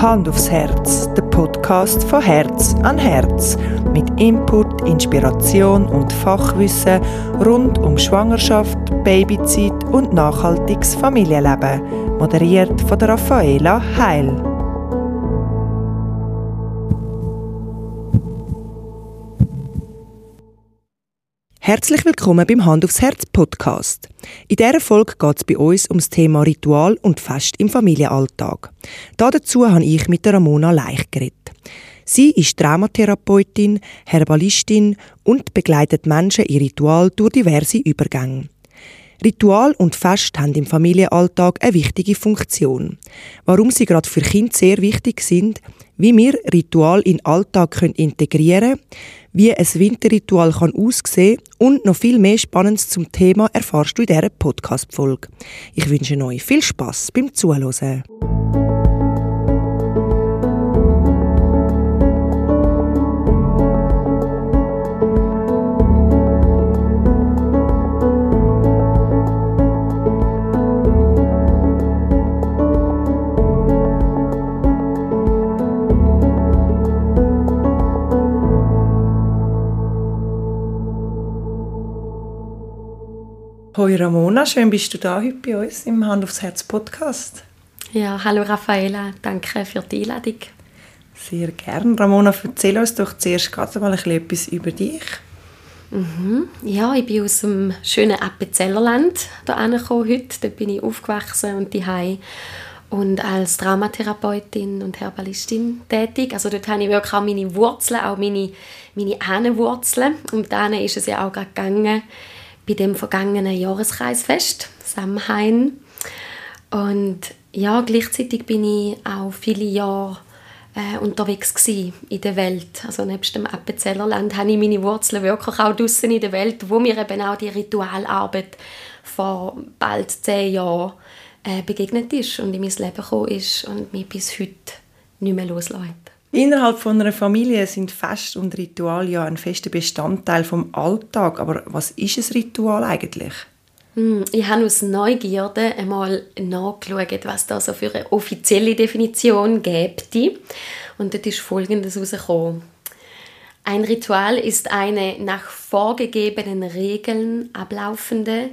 Hand aufs Herz, der Podcast von Herz an Herz. Mit Input, Inspiration und Fachwissen rund um Schwangerschaft, Babyzeit und nachhaltiges Familienleben. Moderiert von der Raffaela Heil. Herzlich willkommen beim Hand aufs Herz Podcast. In dieser Folge geht es bei uns ums Thema Ritual und Fest im Familienalltag. Dazu habe ich mit Ramona Leich geredet. Sie ist Traumatherapeutin, Herbalistin und begleitet Menschen in Ritual durch diverse Übergänge. Ritual und Fest haben im Familienalltag eine wichtige Funktion. Warum sie gerade für Kinder sehr wichtig sind, wie wir Ritual in den Alltag integrieren können, wie ein Winterritual kann aussehen und noch viel mehr Spannendes zum Thema erfahrst du in dieser Podcast-Folge. Ich wünsche euch viel Spaß beim Zuhören. Hoi Ramona, schön bist du da heute bei uns im Hand aufs Herz Podcast. Ja, hallo Raffaela, danke für die Einladung. Sehr gern. Ramona, erzähl uns doch zuerst gerade mal etwas über dich. Mhm. Ja, ich bin aus dem schönen Appenzellerland hier heute. Dort bin ich aufgewachsen und die und als Traumatherapeutin und Herbalistin tätig. Also dort habe ich wirklich auch meine Wurzeln, auch meine, meine Ahnenwurzeln. Und dann ist es ja auch gegangen, bei dem vergangenen Jahreskreisfest Samhain. Und ja, gleichzeitig bin ich auch viele Jahre äh, unterwegs in der Welt. Also nebst dem Appenzellerland habe ich meine Wurzeln wirklich auch draußen in der Welt, wo mir eben auch die Ritualarbeit vor bald zehn Jahren äh, begegnet ist und in mein Leben gekommen ist und mich bis heute nicht mehr loslässt. Innerhalb von einer Familie sind Fest und Ritual ja ein fester Bestandteil vom Alltag. Aber was ist ein Ritual eigentlich? Hm, ich habe aus Neugierde einmal nachgeschaut, was da so für eine offizielle Definition gibt. Und dort ist Folgendes herausgekommen. Ein Ritual ist eine nach vorgegebenen Regeln ablaufende,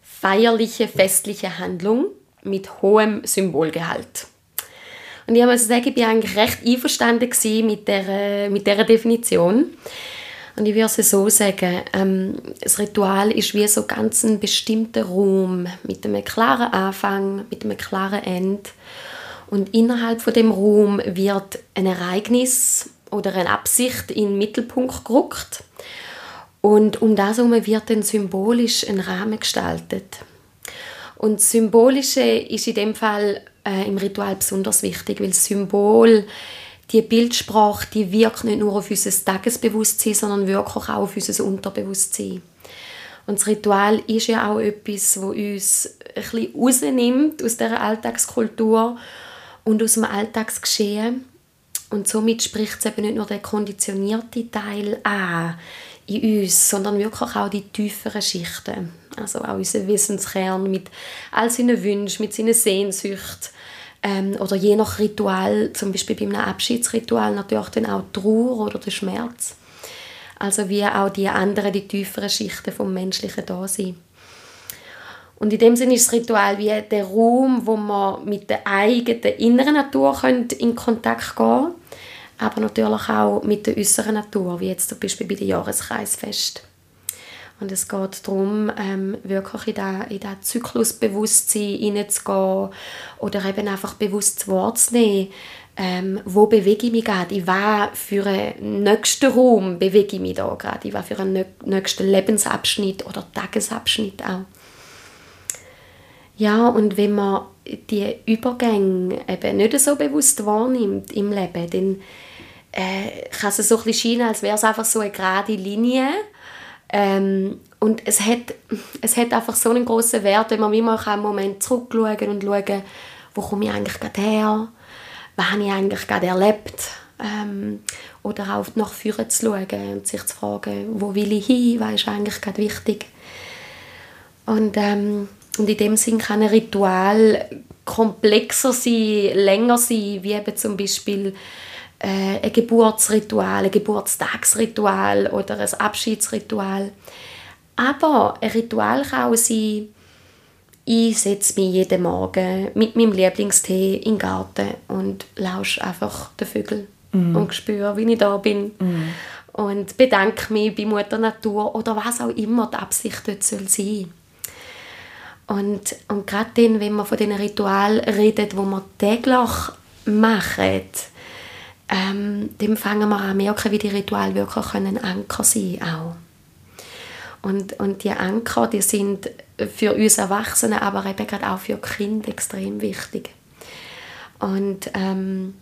feierliche, festliche Handlung mit hohem Symbolgehalt. Und ich muss sagen, ich war eigentlich recht einverstanden mit dieser, mit dieser Definition. Und ich würde es so sagen, ähm, das Ritual ist wie so ganz ein bestimmter Raum mit einem klaren Anfang, mit einem klaren Ende. Und innerhalb von dem Raum wird ein Ereignis oder eine Absicht in den Mittelpunkt gerückt. Und um das herum wird dann symbolisch ein Rahmen gestaltet. Und das Symbolische ist in dem Fall äh, im Ritual besonders wichtig, weil das Symbol, die Bildsprache, die wirkt nicht nur auf unser Tagesbewusstsein, sondern wirklich auch auf unser Unterbewusstsein. Und das Ritual ist ja auch etwas, wo uns ein rausnimmt aus der Alltagskultur und aus dem Alltagsgeschehen. Und somit spricht es eben nicht nur der konditionierte Teil an in uns, sondern wirklich auch die tieferen Schichten. Also auch unser Wissenskern mit all seinen Wünschen, mit seinen Sehnsüchten. Ähm, oder je nach Ritual, zum Beispiel bei einem Abschiedsritual, natürlich dann auch die Trauer oder der Schmerz. Also wie auch die anderen, die tieferen Schichten vom menschlichen Dasein. Und in dem Sinne ist das Ritual wie der Raum, wo man mit der eigenen inneren Natur in Kontakt gehen kann, aber natürlich auch mit der äußeren Natur, wie jetzt zum Beispiel bei den Jahreskreisfest. Und es geht darum, ähm, wirklich in diesen Zyklusbewusstsein hineinzugehen oder eben einfach bewusst zu Wort zu nehmen, ähm, wo bewege ich mich gerade, in was für einen nächsten Raum bewege ich mich da gerade, in was für einen nächsten Lebensabschnitt oder Tagesabschnitt auch. Ja, und wenn man die Übergänge eben nicht so bewusst wahrnimmt im Leben, dann äh, kann es so ein scheinen, als wäre es einfach so eine gerade Linie, ähm, und es hat, es hat einfach so einen großen Wert, wenn man immer einen Moment zurückschauen und schauen, wo komme ich eigentlich gerade her, was habe ich eigentlich gerade erlebt. Ähm, oder auch nach vorne zu schauen und sich zu fragen, wo will ich hin, was ist eigentlich gerade wichtig. Und, ähm, und in dem Sinn kann ein Ritual komplexer sein, länger sein, wie eben zum Beispiel äh, ein Geburtsritual, ein Geburtstagsritual oder ein Abschiedsritual. Aber ein Ritual kann auch sein, ich setze mich jeden Morgen mit meinem Lieblingstee in den Garten und lausche einfach den Vögeln mm. und spüre, wie ich da bin. Mm. Und bedanke mich bei Mutter Natur oder was auch immer die Absicht dort soll sein und, und gerade dann, wenn man von diesen Ritualen redet, wo man täglich machen, ähm, dann fangen wir an merken, wie die Rituale wirklich ein Anker sein können. Und, und die Anker, die sind für uns Erwachsene, aber eben gerade auch für Kinder extrem wichtig. Und ähm,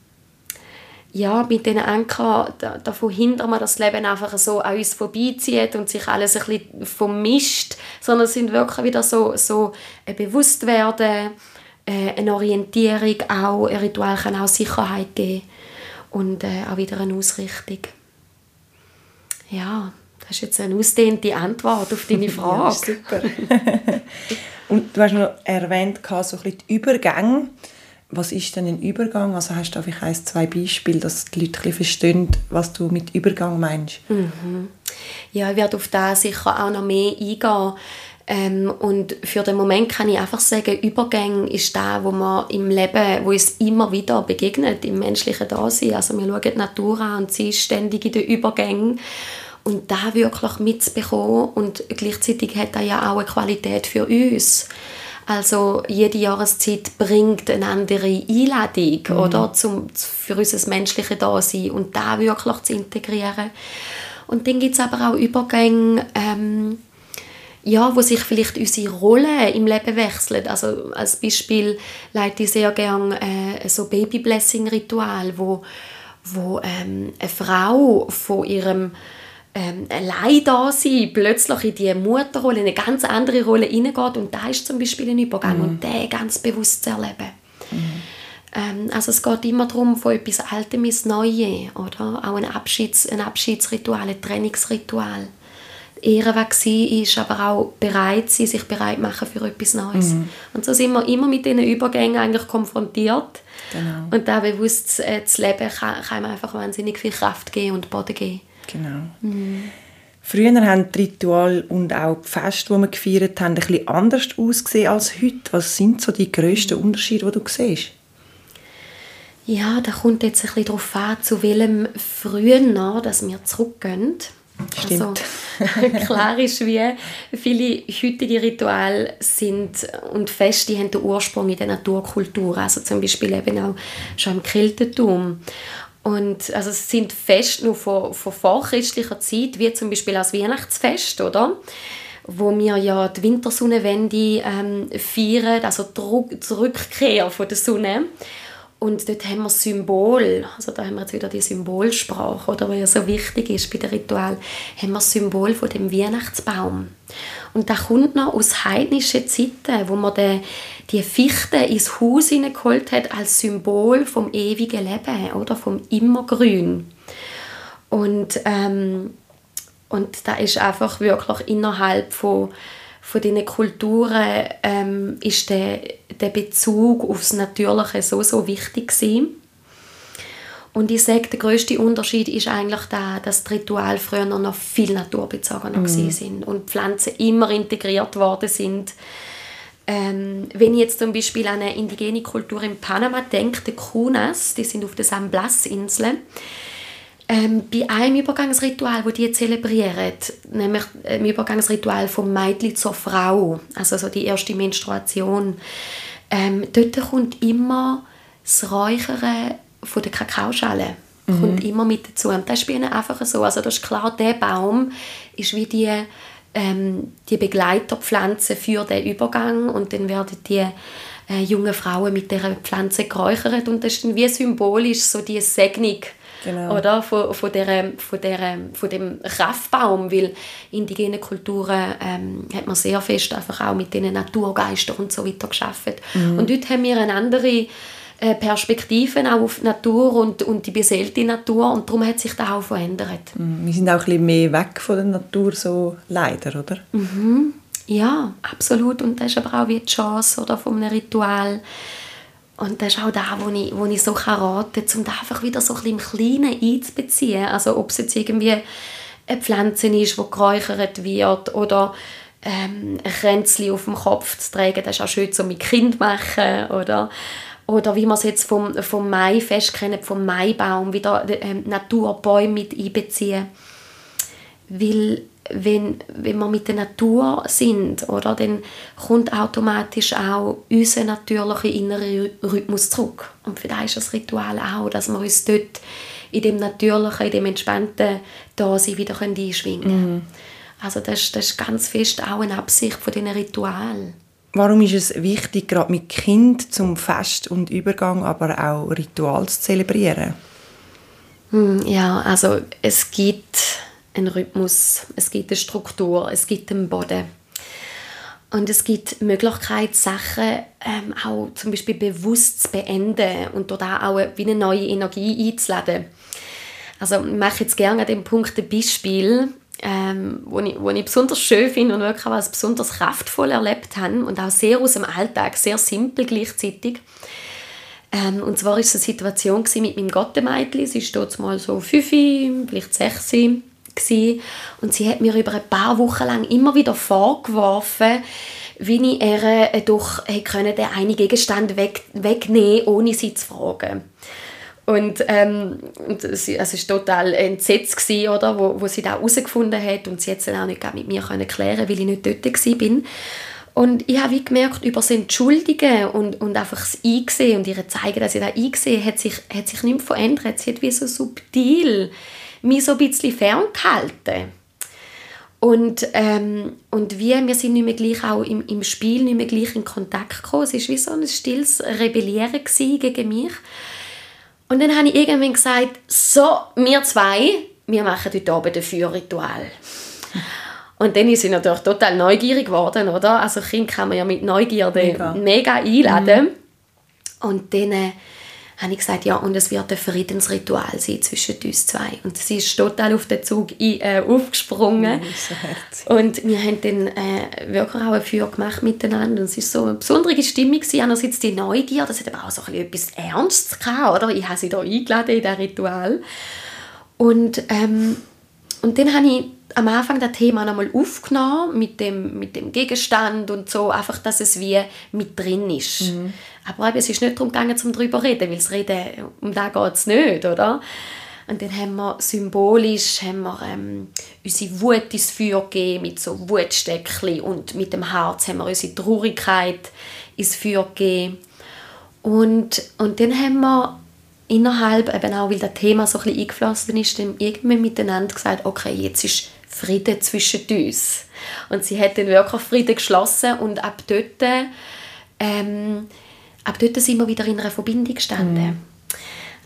ja, mit diesen Anker, da, da verhindern wir, dass das Leben einfach so an uns vorbeizieht und sich alles ein bisschen vermischt, sondern es sind wirklich wieder so, so ein Bewusstwerden, äh, eine Orientierung, auch ein Ritual kann auch Sicherheit geben und äh, auch wieder eine Ausrichtung. Ja, das ist jetzt eine ausdehnte Antwort auf deine Frage. ja, super. und du hast noch erwähnt, so ein bisschen die Übergänge was ist denn ein Übergang? Also hast du einfach ein, zwei Beispiele, dass die Leute verstehen, was du mit Übergang meinst? Mhm. Ja, ich werde auf das sicher auch noch mehr eingehen. Ähm, und für den Moment kann ich einfach sagen, Übergang ist da, wo man im Leben, wo es immer wieder begegnet, im menschlichen Dasein. Also wir schauen die Natur an und sie ist ständig in den Übergängen. Und da wirklich mitzubekommen und gleichzeitig hat er ja auch eine Qualität für uns. Also jede Jahreszeit bringt eine andere Einladung mhm. oder, zum, für unser menschliches Dasein und da wirklich zu integrieren. Und dann gibt es aber auch Übergänge, ähm, ja, wo sich vielleicht unsere Rolle im Leben wechselt. Also als Beispiel leite ich sehr gerne äh, so Baby-Blessing-Ritual, wo, wo ähm, eine Frau von ihrem ähm, allein da sein, plötzlich in die Mutterrolle, in eine ganz andere Rolle hineingeht und da ist zum Beispiel ein Übergang mhm. und den ganz bewusst zu erleben. Mhm. Ähm, also es geht immer darum, von etwas Altem ins Neue, oder? Auch ein, Abschieds-, ein Abschiedsritual, ein Trainingsritual. Ehren, was ist, aber auch bereit sein, sich bereit machen für etwas Neues. Mhm. Und so sind wir immer mit diesen Übergängen eigentlich konfrontiert. Genau. Und da bewusst äh, zu leben, kann, kann einem einfach wahnsinnig viel Kraft geben und Boden geben. Genau. Mhm. Früher haben die Rituale und auch die Feste, die wir gefeiert haben, ein bisschen anders ausgesehen als heute. Was sind so die grössten Unterschiede, die du siehst? Ja, da kommt jetzt ein bisschen darauf an, zu welchem früher, dass wir zurückgehen. Stimmt. Also, klar ist, wie viele heutige Rituale sind und Feste haben den Ursprung in der Naturkultur, also zum Beispiel eben auch schon im Keltentum. Und also es sind Feste nur von, von vorchristlicher Zeit, wie zum Beispiel das Weihnachtsfest, oder? wo wir ja die Wintersonnenwende ähm, feiern, also die Rückkehr von der Sonne. Und dort haben wir Symbol, also da haben wir jetzt wieder die Symbolsprache, oder, was ja so wichtig ist bei dem Ritual, haben wir das Symbol von dem Weihnachtsbaum. Und das kommt noch aus heidnischen Zeiten, wo man den, die Fichte ins Haus hineingeholt hat als Symbol vom ewigen Leben oder vom Immergrün. Und, ähm, und da ist einfach wirklich innerhalb von, von diesen Kulturen ähm, ist der, der Bezug aufs Natürliche so, so wichtig gewesen. Und ich sage, der größte Unterschied ist eigentlich der, dass die Rituale früher noch viel naturbezogener mhm. sind und Pflanzen immer integriert worden sind. Ähm, wenn ich jetzt zum Beispiel an eine indigene Kultur in Panama denke, die Kunas, die sind auf der San Blas-Insel, ähm, bei einem Übergangsritual, wo die zelebrieren, nämlich ein Übergangsritual vom Mädchen zur Frau, also so die erste Menstruation, ähm, dort kommt immer das Räuchern von der Kakaoschale mhm. kommt immer mit dazu. Und das ist bei ihnen einfach so. Also das ist klar, der Baum ist wie die, ähm, die Begleiterpflanze für den Übergang und dann werden die äh, jungen Frauen mit dieser Pflanze geräuchert und das ist dann wie symbolisch so die Segnung genau. oder, von, von, der, von, der, von dem Kraftbaum, weil indigene Kulturen ähm, hat man sehr fest einfach auch mit den Naturgeistern und so weiter geschaffen. Mhm. Und dort haben wir eine andere äh, Perspektiven auch auf die Natur und, und die beseelte Natur und darum hat sich das auch verändert. Mhm. Wir sind auch ein bisschen mehr weg von der Natur, so leider, oder? Mhm. Ja, absolut. Und das ist aber auch wie die Chance oder von einem Ritual Und das ist auch da, wo ich, wo ich so raten kann, um da einfach wieder so ein im Kleinen einzubeziehen. Also ob es jetzt irgendwie eine Pflanze ist, die geräuchert wird oder ähm, ein Kränzchen auf dem Kopf zu tragen, das ist auch schön, so mit Kind machen, oder? Oder wie man es jetzt vom, vom Maifest kennt, vom Maibaum, wieder ähm, Naturbäume mit einbeziehen. Weil wenn, wenn wir mit der Natur sind, oder, dann kommt automatisch auch unser natürlicher innerer Rhythmus zurück. Und für das ist das Ritual auch, dass wir uns dort in dem natürlichen, in dem entspannten Dasein wieder einschwingen können. Mhm. Also das, das ist ganz fest auch eine Absicht von diesen Ritual. Warum ist es wichtig, gerade mit Kind zum Fest und Übergang, aber auch Ritual zu zelebrieren? Hm, ja, also es gibt einen Rhythmus, es gibt eine Struktur, es gibt einen Boden. Und es gibt die Möglichkeit, Sachen ähm, auch zum Beispiel bewusst zu beenden und dort auch wie eine neue Energie einzuladen. Also ich mache jetzt gerne an dem Punkt ein Beispiel, ähm, wo, ich, wo ich besonders schön finde und wirklich was besonders kraftvoll erlebt habe und auch sehr aus dem Alltag, sehr simpel gleichzeitig. Ähm, und zwar war es eine Situation mit meinem Gottemädchen. Sie ist dort mal so fünf, vielleicht sechs gewesen. und sie hat mir über ein paar Wochen lang immer wieder vorgeworfen, wie ich ihr äh, doch können den einen Gegenstand weg, wegnehmen ohne sie zu fragen. Und, ähm, also es war total entsetzt, gewesen, oder, wo, wo sie das herausgefunden hat und sie hat es auch nicht mit mir können klären weil ich nicht dort war. Und ich habe gemerkt, über das Entschuldigen und, und einfach das Einsehen und ihr zeigen, dass sie das eingesehen hat sich, hat sich nichts verändert. Sie hat wie so subtil mich so ein bisschen ferngehalten. Und, ähm, und wie, wir sind nicht mehr gleich auch im, im Spiel nicht mehr gleich in Kontakt gekommen. Es war wie so ein stilles Rebellieren gegen mich. Und dann habe ich irgendwann gesagt, so, wir zwei, wir machen heute Abend ein Feuerritual. Und dann ist sie natürlich total neugierig geworden, oder? Also Kind kann man ja mit Neugierde mega, mega einladen. Mhm. Und dann äh, habe ich gesagt, ja, und es wird ein Friedensritual sein zwischen uns zwei. Und sie ist total auf den Zug ein, äh, aufgesprungen. Oh, so und wir haben dann äh, wirklich auch ein Feuer gemacht miteinander. Und es war so eine besondere Stimmung. Einerseits die Neugier, das hat aber auch so ein etwas Ernstes gehabt, oder? Ich habe sie da eingeladen in dieses Ritual. Und, ähm, und dann habe ich am Anfang das Thema nochmal aufgenommen mit dem, mit dem Gegenstand und so, einfach, dass es wie mit drin ist. Mhm. Aber es ist nicht darum gegangen, um darüber zu reden, weil das Reden, um das geht es nicht, oder? Und dann haben wir symbolisch haben wir, ähm, unsere Wut ins Feuer gegeben, mit so Wutsteckchen und mit dem Herz haben wir unsere Traurigkeit ins Feuer gegeben. Und, und dann haben wir innerhalb, eben auch weil das Thema so ein bisschen eingeflossen ist, dann irgendwann miteinander gesagt, okay, jetzt ist Frieden zwischen uns. Und sie hat dann wirklich Frieden geschlossen und ab dort, ähm, ab dort sind wir wieder in einer Verbindung gestanden. Mhm.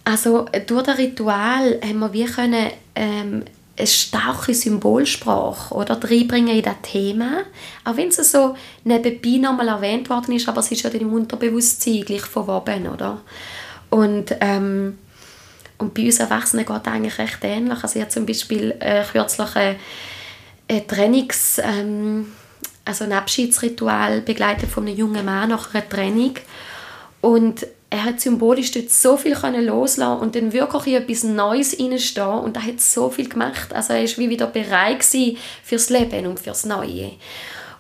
Also durch das Ritual haben wir wie können, ähm, eine starke Symbolsprache oder reinbringen in das Thema. Auch wenn es so nebenbei nochmal erwähnt worden ist, aber es ist ja dann im Unterbewusstsein gleich verwoben, oder? Und ähm, und bei uns Erwachsenen geht es eigentlich recht ähnlich. Also ich habe zum Beispiel äh, kürzlich ein, ein Trainings, ähm, also ein Abschiedsritual begleitet von einem jungen Mann nach einer Training. Und er hat symbolisch dort so viel können loslassen und dann wirklich in etwas Neues reinstehen und er hat so viel gemacht. Also er war wie wieder bereit fürs Leben und fürs Neue.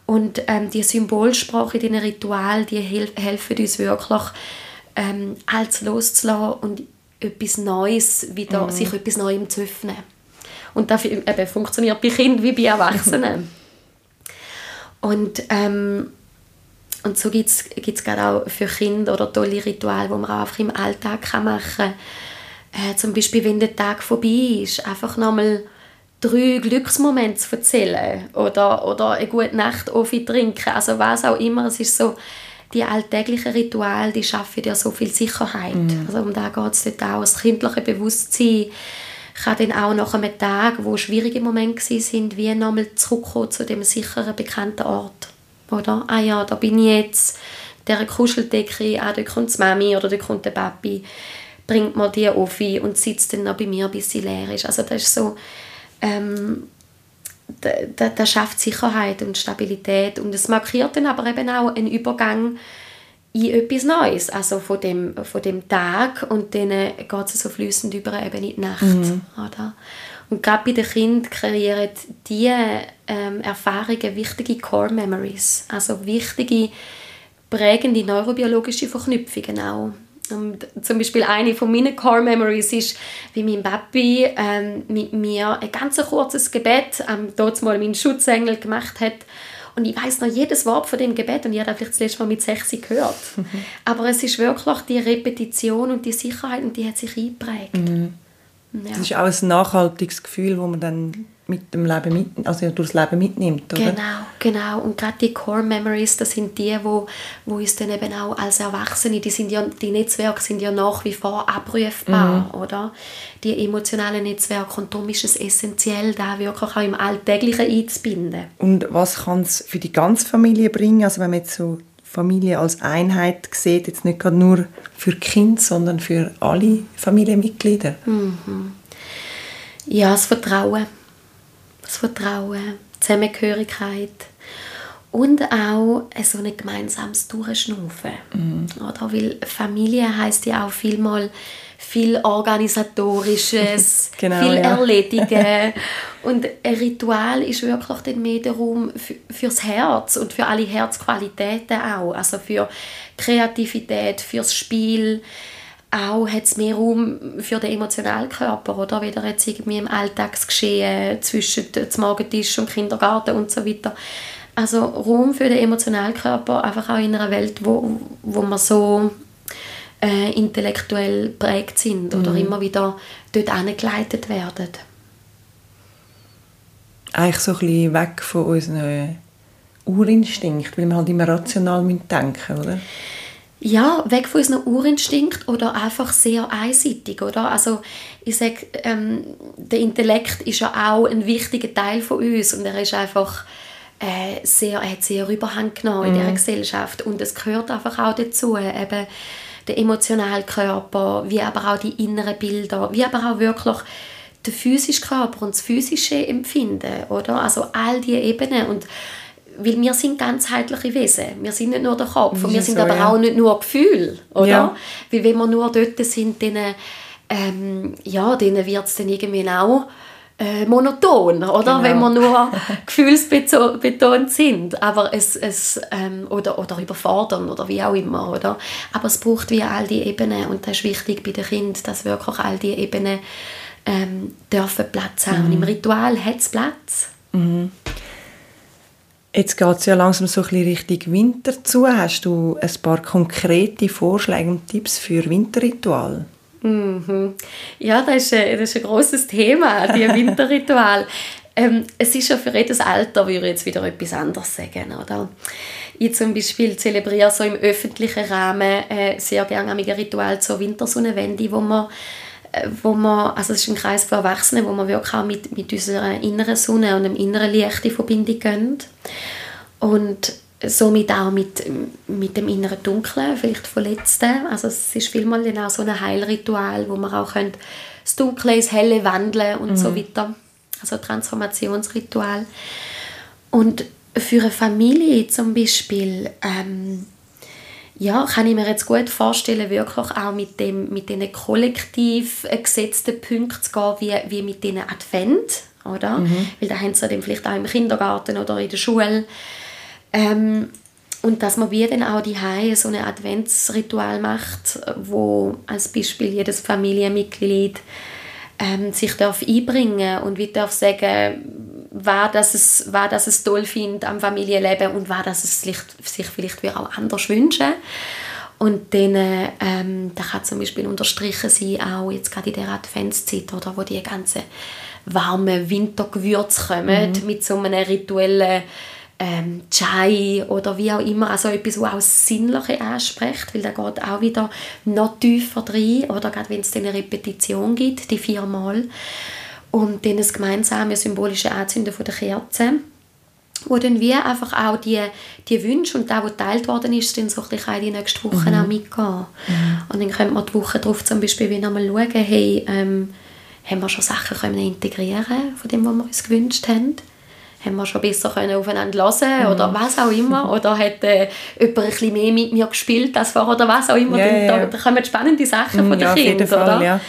Und ähm, die Symbolsprache in diesen Ritualen, die helfen uns wirklich, ähm, alles loszulassen und etwas Neues wieder, mhm. sich etwas Neuem zu öffnen. Und das eben, funktioniert bei Kindern wie bei Erwachsenen. und, ähm, und so gibt es gerade auch für Kinder oder tolle Rituale, die man auch einfach im Alltag kann machen kann. Äh, zum Beispiel, wenn der Tag vorbei ist, einfach nochmal drei Glücksmomente zu erzählen oder, oder eine gute Nacht trinken, also was auch immer. Es ist so, die alltäglichen Rituale, die schaffen ja so viel Sicherheit. Mhm. Also um da geht es dort auch. Das kindliche Bewusstsein kann dann auch nach einem Tag, wo schwierige Momente sind, wie nochmal zurückkommen zu dem sicheren, bekannten Ort. Oder? Ah ja, da bin ich jetzt, der Kuscheldecke, ah, da kommt die Mami oder da kommt der Papi, bringt mir die auf und sitzt dann noch bei mir, bis sie leer ist. Also das ist so, ähm, das schafft Sicherheit und Stabilität und es markiert dann aber eben auch einen Übergang in etwas Neues, also von dem, von dem Tag und dann geht es so flüssend über eben in die Nacht. Mhm. Oder? Und gerade bei den Kindern kreieren diese ähm, Erfahrungen wichtige Core Memories, also wichtige prägende neurobiologische Verknüpfungen auch. Und zum Beispiel eine von meinen Core Memories ist, wie mein Papi ähm, mit mir ein ganz kurzes Gebet am ähm, dort mal meinen Schutzengel gemacht hat. Und ich weiß noch jedes Wort von dem Gebet und ich habe vielleicht das letzte Mal mit 6 gehört. Aber es ist wirklich die Repetition und die Sicherheit und die hat sich eingeprägt. Mhm. Ja. Das ist auch ein nachhaltiges Gefühl, das man dann mit dem Leben mit, also durchs Leben mitnimmt, oder? Genau, genau. Und gerade die Core Memories, das sind die, wo, wo uns dann eben auch als Erwachsene, die sind ja, die Netzwerke sind ja nach wie vor abrufbar, mhm. oder? Die emotionalen Netzwerke und darum ist es essentiell, da wirklich auch im Alltäglichen einzubinden. Und was kann es für die ganze Familie bringen, also wenn man jetzt so Familie als Einheit sieht, jetzt nicht gerade nur für Kind, sondern für alle Familienmitglieder? Mhm. Ja, das Vertrauen das Vertrauen, Zusammengehörigkeit und auch so ein gemeinsames Durchschnaufen. Mhm. Oder? Weil Familie heißt ja auch vielmal viel Organisatorisches, genau, viel ja. Erledigen. und ein Ritual ist wirklich dann mehr der Raum fürs Herz und für alle Herzqualitäten auch. Also für Kreativität, fürs Spiel, auch hat es mehr Raum für den emotionalen Körper, oder? Wieder jetzt irgendwie im Alltagsgeschehen zwischen dem Morgentisch und Kindergarten und so weiter. Also Raum für den emotionalen Körper, einfach auch in einer Welt, wo, wo wir so äh, intellektuell prägt sind oder mhm. immer wieder dort angeleitet werden. Eigentlich so ein bisschen weg von unserem Urinstinkt, weil wir halt immer rational denken oder? ja, weg von unserem Urinstinkt oder einfach sehr einseitig, oder? Also ich sage, ähm, der Intellekt ist ja auch ein wichtiger Teil von uns und er ist einfach äh, sehr, er hat sehr Überhand genommen in dieser mhm. Gesellschaft und es gehört einfach auch dazu, eben der emotionale Körper, wie aber auch die inneren Bilder, wie aber auch wirklich der physische Körper und das physische Empfinden, oder? Also all diese Ebenen und weil wir sind ganzheitliche Wesen. Wir sind nicht nur der Kopf und wir sind so, aber ja. auch nicht nur Gefühl, oder? Ja. Weil wenn wir nur dort sind, dann, ähm, ja, dann wird es dann irgendwie auch äh, monoton, oder? Genau. Wenn wir nur gefühlsbetont sind. Aber es, es ähm, oder, oder überfordern oder wie auch immer, oder? Aber es braucht wie all die Ebenen und das ist wichtig bei den Kindern, dass wirklich all die Ebenen ähm, dürfen Platz haben. Mhm. Und im Ritual hat es Platz. Mhm. Jetzt geht es ja langsam so ein bisschen Richtung Winter zu. Hast du ein paar konkrete Vorschläge und Tipps für Winterritual? Mhm. Ja, das ist, ein, das ist ein grosses Thema, die Winterritual. ähm, es ist ja für jedes Alter, würde ich jetzt wieder etwas anderes sagen. Oder? Ich zum Beispiel zelebriere so im öffentlichen Rahmen äh, sehr gerne ein Ritual zur Wintersonnenwende, wo man äh, wo man, also es ist ein Kreis von Erwachsenen, wo man wirklich auch mit, mit unserer inneren Sonne und dem inneren Licht in Verbindung gehen. Und somit auch mit, mit dem inneren Dunklen, vielleicht Verletzten. Also es ist vielmal dann auch so ein Heilritual, wo man auch können, das Dunkle ins Helle wandeln und mhm. so weiter. Also ein Transformationsritual. Und für eine Familie zum Beispiel ähm, ja, kann ich mir jetzt gut vorstellen, wirklich auch mit, dem, mit diesen kollektiv gesetzten Punkten zu gehen, wie, wie mit diesen Advent, oder? Mhm. Weil da haben sie dann vielleicht auch im Kindergarten oder in der Schule. Ähm, und dass man wie dann auch die so ein Adventsritual macht, wo als Beispiel jedes Familienmitglied ähm, sich darf einbringen und wie darf sagen, war, dass es, war, dass es toll findet am Familienleben und war, dass es sich, sich vielleicht auch anders wünschen. Und dann ähm, da kann zum Beispiel unterstrichen sein, auch jetzt gerade in der Adventszeit, oder, wo die ganzen warmen Wintergewürze kommen, mhm. mit so einem rituellen ähm, Chai oder wie auch immer, also etwas, was auch das Sinnliche anspricht, weil da geht auch wieder noch tiefer rein, oder gerade wenn es eine Repetition gibt, die viermal. Und dann das gemeinsame symbolische Anzünden von der Kerze, wo dann wie einfach auch die, die Wünsche und das, was geteilt worden ist, dann so ein bisschen in die nächsten Wochen mhm. auch mitgehen. Mhm. Und dann könnte man die Woche darauf zum Beispiel wieder mal schauen, hey, ähm, haben wir schon Sachen können integrieren von dem, was wir uns gewünscht haben? Haben wir schon besser können aufeinander hören mhm. oder was auch immer. Oder hat äh, jemand ein bisschen mehr mit mir gespielt als vorher oder was auch immer. Ja, dann, ja. Da, da kommen spannende Sachen von den ja, Kindern. Fall, oder?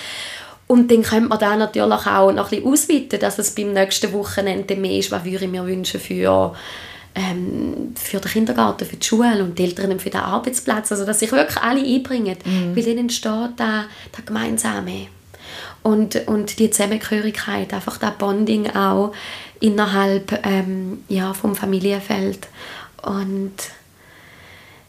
Und dann könnte man das natürlich auch noch ein bisschen ausweiten, dass es beim nächsten Wochenende mehr ist, was würde ich mir wünschen für, ähm, für den Kindergarten, für die Schule und die Eltern für den Arbeitsplatz. Also dass sich wirklich alle einbringen, weil dann entsteht da das Gemeinsame. Und, und die Zusammengehörigkeit, einfach das Bonding auch innerhalb ähm, ja, vom Familienfeld. Und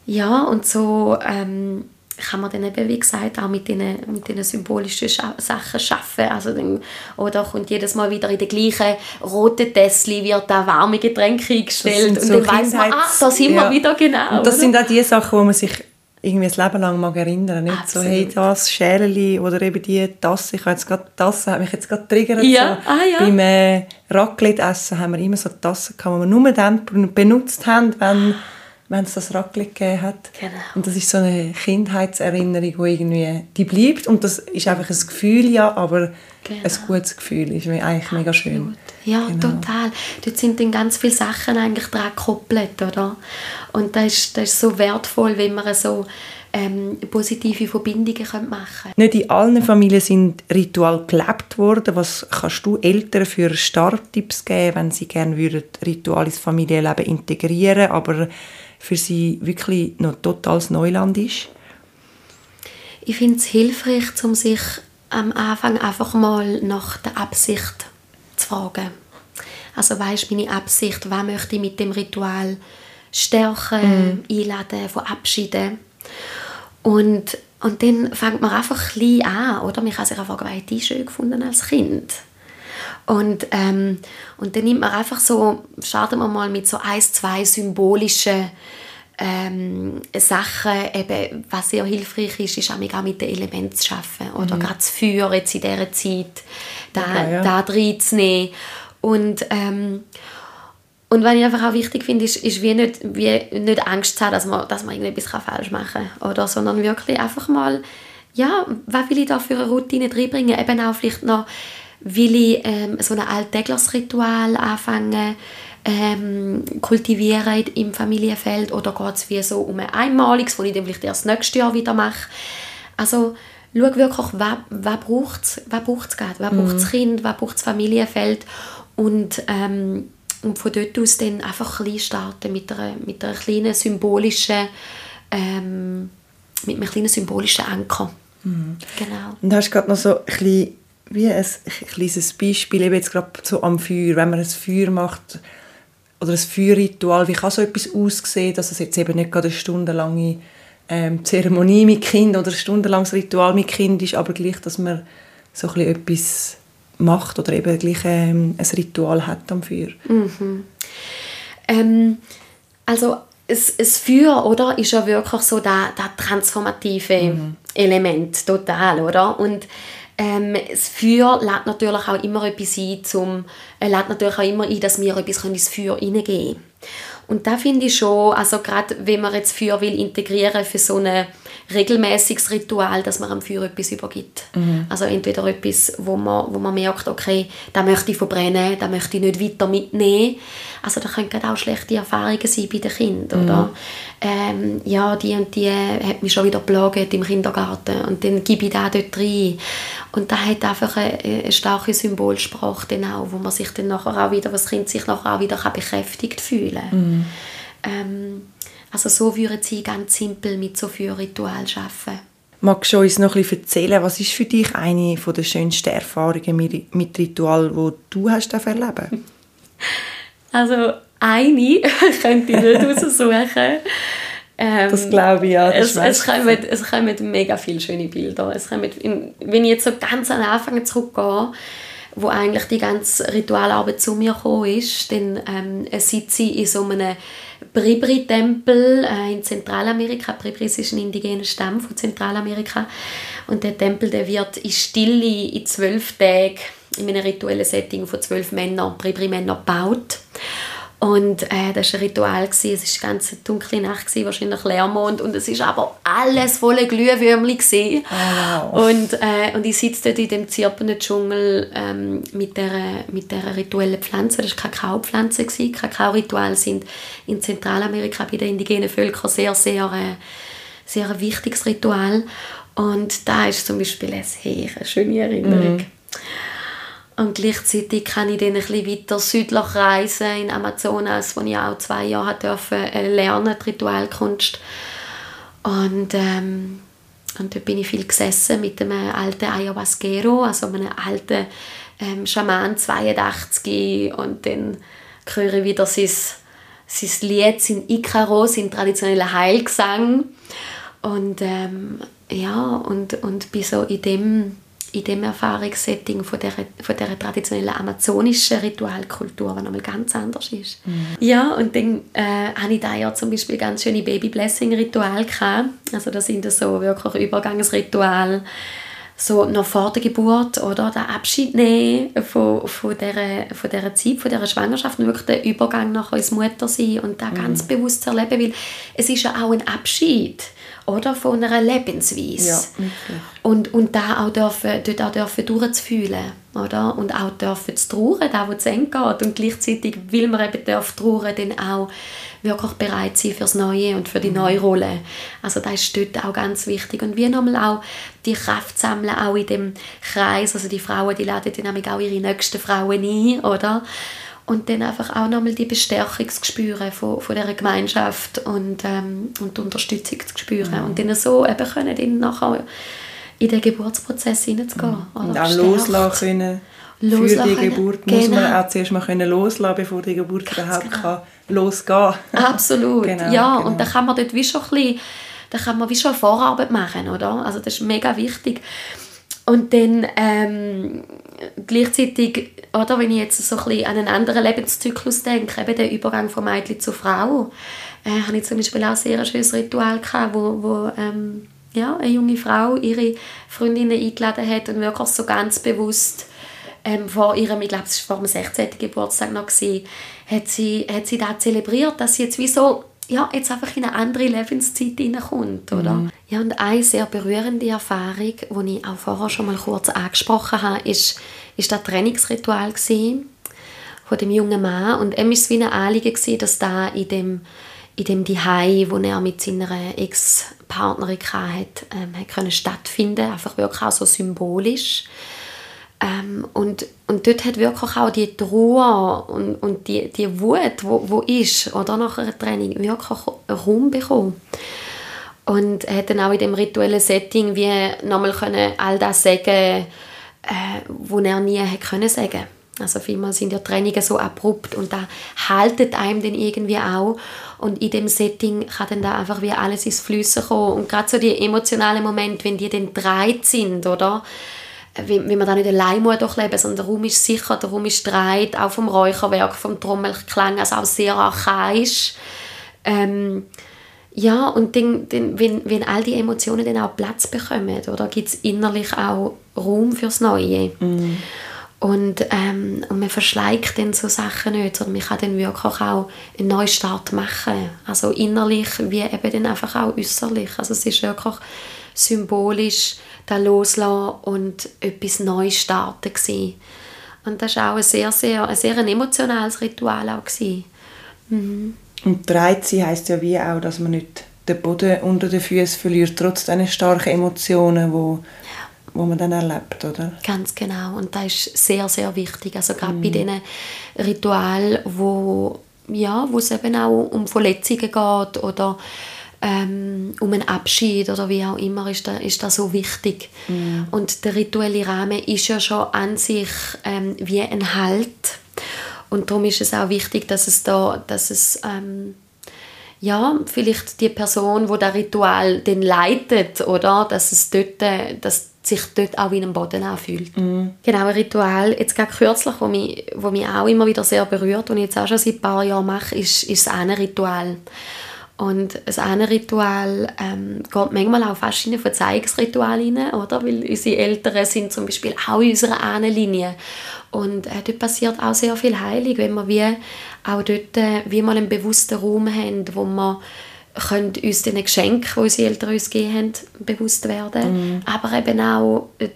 ja, und so ähm, kann man dann eben, wie gesagt, auch mit diesen, mit symbolischen Scha Sachen arbeiten. Also dann, oder kommt jedes Mal wieder in den gleichen roten Tessli wird da warme Getränke eingestellt. so und dann weiss man, ah, da sind Ja. wir wieder genau. Und das oder? sind auch die Sachen, wo man sich irgendwie das Leben lang mag erinnern Nicht so, hey, Absolut. das Schäleli oder eben die Tasse. Ich habe jetzt gerade Tasse, hat mich jetzt gerade triggert. Ja, so. ah, ja. Beim äh, Raclette-Essen haben wir immer so Tassen gehabt, die wir nur dann benutzt haben, wenn wenn es das Raclette gegeben hat. Genau. Und das ist so eine Kindheitserinnerung, die irgendwie, die bleibt. Und das ist einfach ein Gefühl, ja, aber Genau. ein gutes Gefühl. Ist eigentlich mega schön. Ja, Genau. total. Dort sind dann ganz viele Sachen eigentlich dran gekoppelt, oder? Und das ist, das ist so wertvoll, wenn man so ähm, positive Verbindungen können machen können. Nicht in allen Familien sind Ritual gelebt worden. Was kannst du Eltern für Starttipps geben, wenn sie gerne würden Ritual ins Familienleben integrieren, aber für sie wirklich noch totales Neuland ist? Ich finde es hilfreich, um sich am Anfang einfach mal nach der Absicht zu fragen. Also weißt meine Absicht, was möchte ich mit dem Ritual stärken, einladen, verabschieden. Und, und dann fängt man einfach klein an, oder? Man kann sich auch fragen, was hätte ich schön gefunden als Kind? Und, ähm, und dann nimmt man einfach so, starten wir mal mit so ein, zwei symbolischen ähm, Sachen, eben, was sehr hilfreich ist, ist auch mit den Elementen zu arbeiten. Oder gerade das Feuer jetzt in dieser Zeit, da, Okay, ja. da reinzunehmen. Und, ähm, und was ich einfach auch wichtig finde, ist, ist wie nicht, wie nicht Angst zu haben, dass man, dass man irgendetwas falsch machen kann. Oder, sondern wirklich einfach mal, ja, was will ich da für eine Routine reinbringen? Eben auch vielleicht noch, will ich ähm, so ein alltägliches Ritual anfangen, ähm, kultivieren im Familienfeld oder geht es wie so um ein einmaliges, das ich dann vielleicht erst nächstes Jahr wieder mache. Also schau wirklich, was, was braucht es was braucht's gerade, was braucht das Kind, was braucht das Familienfeld und, ähm, und von dort aus dann einfach klein starten mit einer, mit einer kleinen symbolischen ähm, mit einem kleinen symbolischen Anker. Genau. Und hast gerade noch so ein bisschen, wie ein, ein kleines Beispiel, eben jetzt gerade so am Feuer, wenn man ein Feuer macht oder ein Feuerritual, wie kann so etwas aussehen, dass es jetzt eben nicht gerade eine stundenlange ähm, Zeremonie mit Kind oder ein stundenlanges Ritual mit Kind ist, aber gleich, dass man so ein bisschen etwas macht oder eben gleich ähm, ein Ritual hat am Feuer. Ähm, also es, es Feuer, oder, ist ja wirklich so das, das transformative Element, total, oder? Und ähm, das Feuer lädt natürlich auch immer etwas ein, zum, äh, lädt natürlich auch immer ein, dass wir etwas ins Feuer hineingeben können. Und da finde ich schon, also gerade wenn man jetzt Feuer will integrieren für so ein regelmäßiges Ritual, dass man am Feuer etwas übergibt. Also entweder etwas, wo man, wo man merkt, okay, da möchte ich verbrennen, da möchte ich nicht weiter mitnehmen. Also da können auch schlechte Erfahrungen sein bei den Kindern, oder? Ähm, ja, die und die hat mich schon wieder geplagt im Kindergarten und dann gebe ich da dort rein. Und da hat einfach eine, eine starke Symbolsprache dann auch, wo man sich dann nachher auch wieder, wo das Kind sich nachher auch wieder kann bekräftigt fühlen ähm, Also so würden sie ganz simpel mit so viel Ritual arbeiten. Magst du uns noch ein bisschen erzählen, was ist für dich eine der schönsten Erfahrungen mit, Ritual, die du hast erleben Also eine könnte ich nicht raussuchen. Ähm, Das glaube ich, ja. Es, es, kommen, es kommen mega viele schöne Bilder. Es kommen, wenn ich jetzt so ganz an den Anfang zurückgehe, wo eigentlich die ganze Ritualarbeit zu mir gekommen ist, dann ähm, sitze ich in so einem Bribri-Tempel äh, in Zentralamerika. Bribris ist ein indigener Stamm von Zentralamerika. Und der Tempel der wird in Stille in zwölf Tagen in einem rituellen Setting von zwölf Männern, Bribri-Männern gebaut. Und äh, das war ein Ritual. Gewesen. Es war eine ganz dunkle Nacht, gewesen, wahrscheinlich Leermond. Und es war aber alles voller Glühwürmchen. Gewesen. Oh, wow. Und, äh, und ich sitze dort in dem zirpenden Dschungel ähm, mit dieser mit der rituellen Pflanze. Das war Kakaopflanze. Kakaorituale sind in Zentralamerika bei den indigenen Völkern sehr, sehr, äh, sehr ein wichtiges Ritual. Und da ist zum Beispiel eine sehr schöne Erinnerung. Mm. Und gleichzeitig kann ich dann ein bisschen weiter südlich reisen, in Amazonas, wo ich auch zwei Jahre durfte, äh, lernen, die Ritualkunst. Und, ähm, und dort bin ich viel gesessen mit einem alten Ayahuasquero, also einem alten ähm, Schaman, 82. Und dann höre ich wieder sein, sein Lied, sein Ikaro, sein traditioneller Heilgesang. Und ähm, ja, und, und bin so in dem in dem Erfahrungssetting von der, von der traditionellen amazonischen Ritualkultur, die nochmal ganz anders ist. Mhm. Ja, und dann äh, hatte ich da ja zum Beispiel ganz schöne Baby-Blessing-Rituale Also das sind so wirklich Übergangsrituale, so noch vor der Geburt oder der Abschied nehmen von, von, dieser, von dieser Zeit, von dieser Schwangerschaft und wirklich den Übergang nachher ins Muttersein und da mhm. ganz bewusst erleben, weil es ist ja auch ein Abschied oder von einer Lebensweise ja, und, und da auch dürfen, dort auch dürfen durchzufühlen oder? und auch dürfen zu trauern, da wo es geht und gleichzeitig will man eben darf trauern, dann auch wirklich bereit sein fürs Neue und für die mhm. neue Rolle. Also das ist dort auch ganz wichtig und wie nochmal auch die Kraft sammeln, auch in dem Kreis, also die Frauen, die laden dann auch ihre nächsten Frauen ein, oder? Und dann einfach auch nochmal die Bestärkung zu spüren von, von dieser Gemeinschaft und, ähm, und die Unterstützung zu spüren mhm. und dann so eben können dann nachher in den Geburtsprozess hineinzugehen. Mhm. Und auch loslassen können loslassen für die Geburt genau. muss man genau. auch zuerst mal können loslassen, bevor die Geburt Ganz überhaupt genau. kann losgehen Absolut, genau, ja genau. und dann kann man dort wie schon ein bisschen, dann kann man wie schon Vorarbeit machen, oder? Also das ist mega wichtig. Und dann ähm, gleichzeitig, oder, wenn ich jetzt so ein bisschen an einen anderen Lebenszyklus denke, eben den Übergang von Mädchen zu Frau, äh, habe ich zum Beispiel auch ein sehr schönes Ritual gehabt, wo, wo ähm, ja, eine junge Frau ihre Freundinnen eingeladen hat und wirklich so ganz bewusst ähm, vor ihrem, ich glaube, es war vor dem 16. Geburtstag noch, gewesen, hat sie, hat sie da zelebriert, dass sie jetzt wie so ja, jetzt einfach in eine andere Lebenszeit hineinkommt, oder? Mhm. Ja, und eine sehr berührende Erfahrung, die ich auch vorher schon mal kurz angesprochen habe, ist, ist das Trainingsritual von dem jungen Mann und ihm war es wie ein Anliegen gewesen, dass da in dem in dem Dihei, wo er mit seiner Ex-Partnerin hatte, ähm, hat können stattfinden, einfach wirklich auch so symbolisch. Ähm, und, und dort hat wirklich auch die Trauer und, und die, die Wut, wo, wo ist, oder nach einer Training, wirklich Raum bekommen. Und hat dann auch in dem rituellen Setting wie nochmal können all das sagen, äh, was er nie hätte können sagen. Also vielmal sind ja Trainingen so abrupt und da haltet einem dann irgendwie auch und in dem Setting kann dann da einfach wie alles ins Flüssen kommen und gerade so die emotionalen Momente, wenn die dann dreit sind, oder? Wie, wie man da nicht allein muss durchleben sondern der Raum ist sicher, der Raum ist dreit, auch vom Räucherwerk, vom Trommelklang, also auch sehr archaisch. Ähm, ja, und dann, dann, wenn, wenn all die Emotionen dann auch Platz bekommen, oder gibt es innerlich auch Raum fürs Neue. Mm. Und, ähm, und man verschleicht dann so Sachen nicht, sondern man kann dann wirklich auch einen Neustart machen. Also innerlich wie eben dann einfach auch äußerlich. Also es ist wirklich symbolisch da loslassen und etwas Neues starten gewesen. Und das war auch ein sehr, sehr, ein sehr emotionales Ritual auch Mhm. Und bereit sein heisst ja wie auch, dass man nicht den Boden unter den Füßen verliert, trotz diesen starken Emotionen, wo, wo man dann erlebt, oder? Ganz genau. Und das ist sehr, sehr wichtig. Also gerade mhm. bei diesen Ritualen, wo, ja, wo es eben auch um Verletzungen geht oder ähm, um einen Abschied oder wie auch immer, ist das, ist das so wichtig. Mm. Und der rituelle Rahmen ist ja schon an sich ähm, wie ein Halt. Und darum ist es auch wichtig, dass es da, dass es ähm, ja, vielleicht die Person, wo das Ritual den leitet, oder, dass es dort, dass sich dort auch wie einem Boden anfühlt. Mm. Genau, ein Ritual, jetzt gerade kürzlich, wo mich, wo mich auch immer wieder sehr berührt und ich jetzt auch schon seit ein paar Jahren mache, ist, ist das eine Ritual. Und das eine Ritual ähm, geht manchmal auch fast in ein Verzeihungsritual rein, oder? Weil unsere Eltern sind zum Beispiel auch in unserer Ahnenlinie. Und äh, dort passiert auch sehr viel Heilig, wenn wir wie auch dort äh, wie mal einen bewussten Raum haben, wo wir können uns den Geschenken, die unsere Eltern uns gegeben haben, bewusst werden. Mhm. Aber eben auch äh,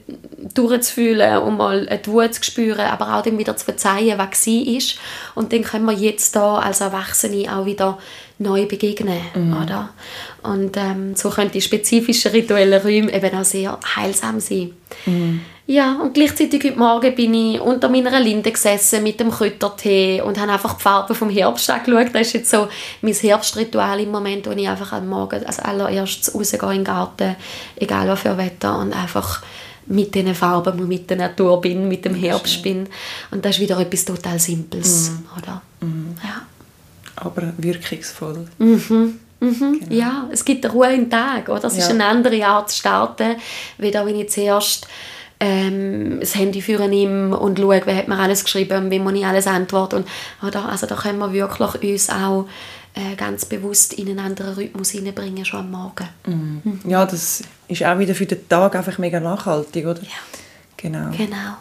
durchzufühlen und mal die Wut zu spüren, aber auch dann wieder zu verzeihen, was war. Und dann können wir jetzt da als Erwachsene auch wieder neu begegnen. Mhm. Oder? Und ähm, so können die spezifischen rituellen Räume eben auch sehr heilsam sein. Mhm. Ja, und gleichzeitig heute Morgen bin ich unter meiner Linde gesessen mit dem Kräutertee und habe einfach die Farben vom Herbst angeschaut. Das ist jetzt so mein Herbstritual im Moment, wo ich einfach am Morgen als allererstes rausgehe in den Garten, egal was für Wetter, und einfach mit diesen Farben und mit der Natur bin, mit dem Herbst bin. Und das ist wieder etwas total Simples, mhm. oder? Mhm. Ja. Aber wirkungsvoll. Mhm. Mhm, genau. Ja, es gibt eine Ruhe im Tag. Oder? Es ja. ist eine andere Art zu starten, wie da, wenn ich zuerst ähm, das Handy führen ihm und schauen, wer hat mir alles geschrieben und wie man ich alles antwortet. Und, oder? Also da können wir wirklich uns auch äh, ganz bewusst in einen anderen Rhythmus hineinbringen, schon am Morgen. Mhm. Mhm. Ja, das ist auch wieder für den Tag einfach mega nachhaltig, oder? Ja. Genau. genau.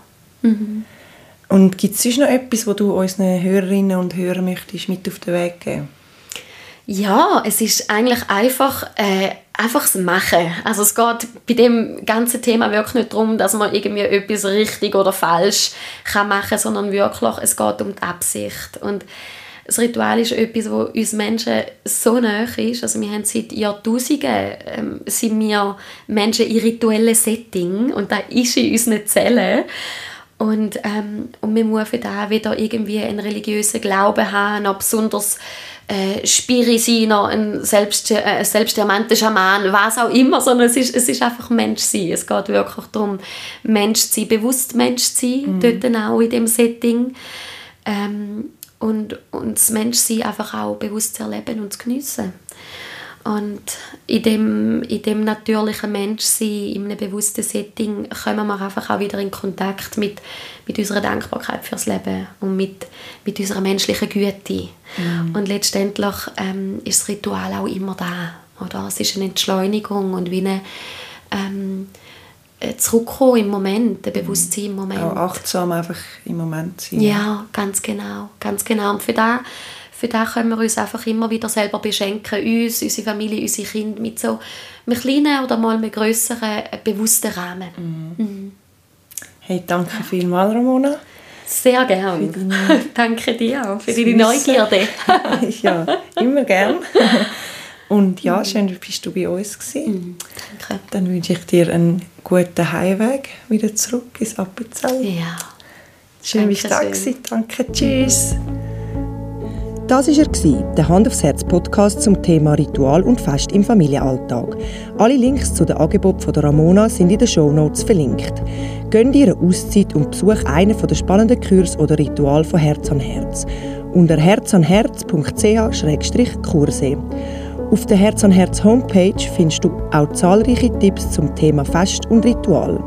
Und gibt es sonst noch etwas, was du unseren Hörerinnen und Hörern möchtest mit auf den Weg geben ja, es ist eigentlich einfach, äh, einfach das Machen. Also es geht bei dem ganzen Thema wirklich nicht darum, dass man irgendwie etwas richtig oder falsch kann machen sondern wirklich, es geht um die Absicht. Und das Ritual ist etwas, wo uns Menschen so nahe ist. Also wir haben seit Jahrtausenden ähm, sind wir Menschen in rituellen Setting und da ist in unseren Zellen. Und, ähm, und wir müssen da wieder irgendwie einen religiösen Glauben haben, noch besonders äh, Spiri sein, noch ein selbst, äh, selbsternannter Schaman, was auch immer, sondern es ist, es ist einfach Mensch sein. Es geht wirklich darum, Mensch zu sein, bewusst Mensch zu sein, mhm. dort auch in dem Setting. Ähm, und, und das Menschsein einfach auch bewusst zu erleben und zu geniessen. Und in dem, in dem natürlichen Menschsein, in einem bewussten Setting, kommen wir einfach auch wieder in Kontakt mit, mit unserer Dankbarkeit fürs Leben und mit, mit unserer menschlichen Güte. Mhm. Und letztendlich ähm, ist das Ritual auch immer da. Oder? Es ist eine Entschleunigung und wie eine ähm, zurückkommen im Moment, ein Bewusstsein im Moment. Auch achtsam einfach im Moment sein. Ja, ganz genau. Ganz genau. Und für das für das können wir uns einfach immer wieder selber beschenken, uns, unsere Familie, unsere Kinder mit so einem kleinen oder mal einem grösseren, äh, bewussten Rahmen. Mhm. Mhm. Hey, danke vielmals, Ramona. Sehr gerne. danke dir auch für deine Neugierde. ja, immer gern. Und ja, mhm. schön, bist du bei uns gewesen. Mhm, danke. Dann wünsche ich dir einen guten Heimweg wieder zurück ins Appenzell. Ja. Schön, dass du da warst. Danke, tschüss. Das war er, der Hand aufs Herz Podcast zum Thema Ritual und Fest im Familienalltag. Alle Links zu den Angeboten von der Ramona sind in den Shownotes verlinkt. Gönnt ihr eine Auszeit und besucht einen der spannenden Kurs oder Ritual von Herz an Herz unter herzanherz.ch-kurse. Auf der Herz an Herz Homepage findest du auch zahlreiche Tipps zum Thema Fest und Ritual.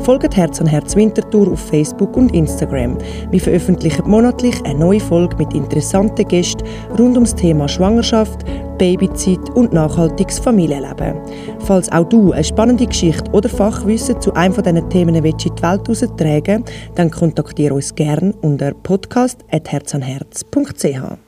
Folgt Herz an Herz Winterthur auf Facebook und Instagram. Wir veröffentlichen monatlich eine neue Folge mit interessanten Gästen rund ums Thema Schwangerschaft, Babyzeit und nachhaltiges Familienleben. Falls auch du eine spannende Geschichte oder Fachwissen zu einem dieser Themen in die Welt heraustragen dann kontaktiere uns gerne unter podcast.herzanherz.ch.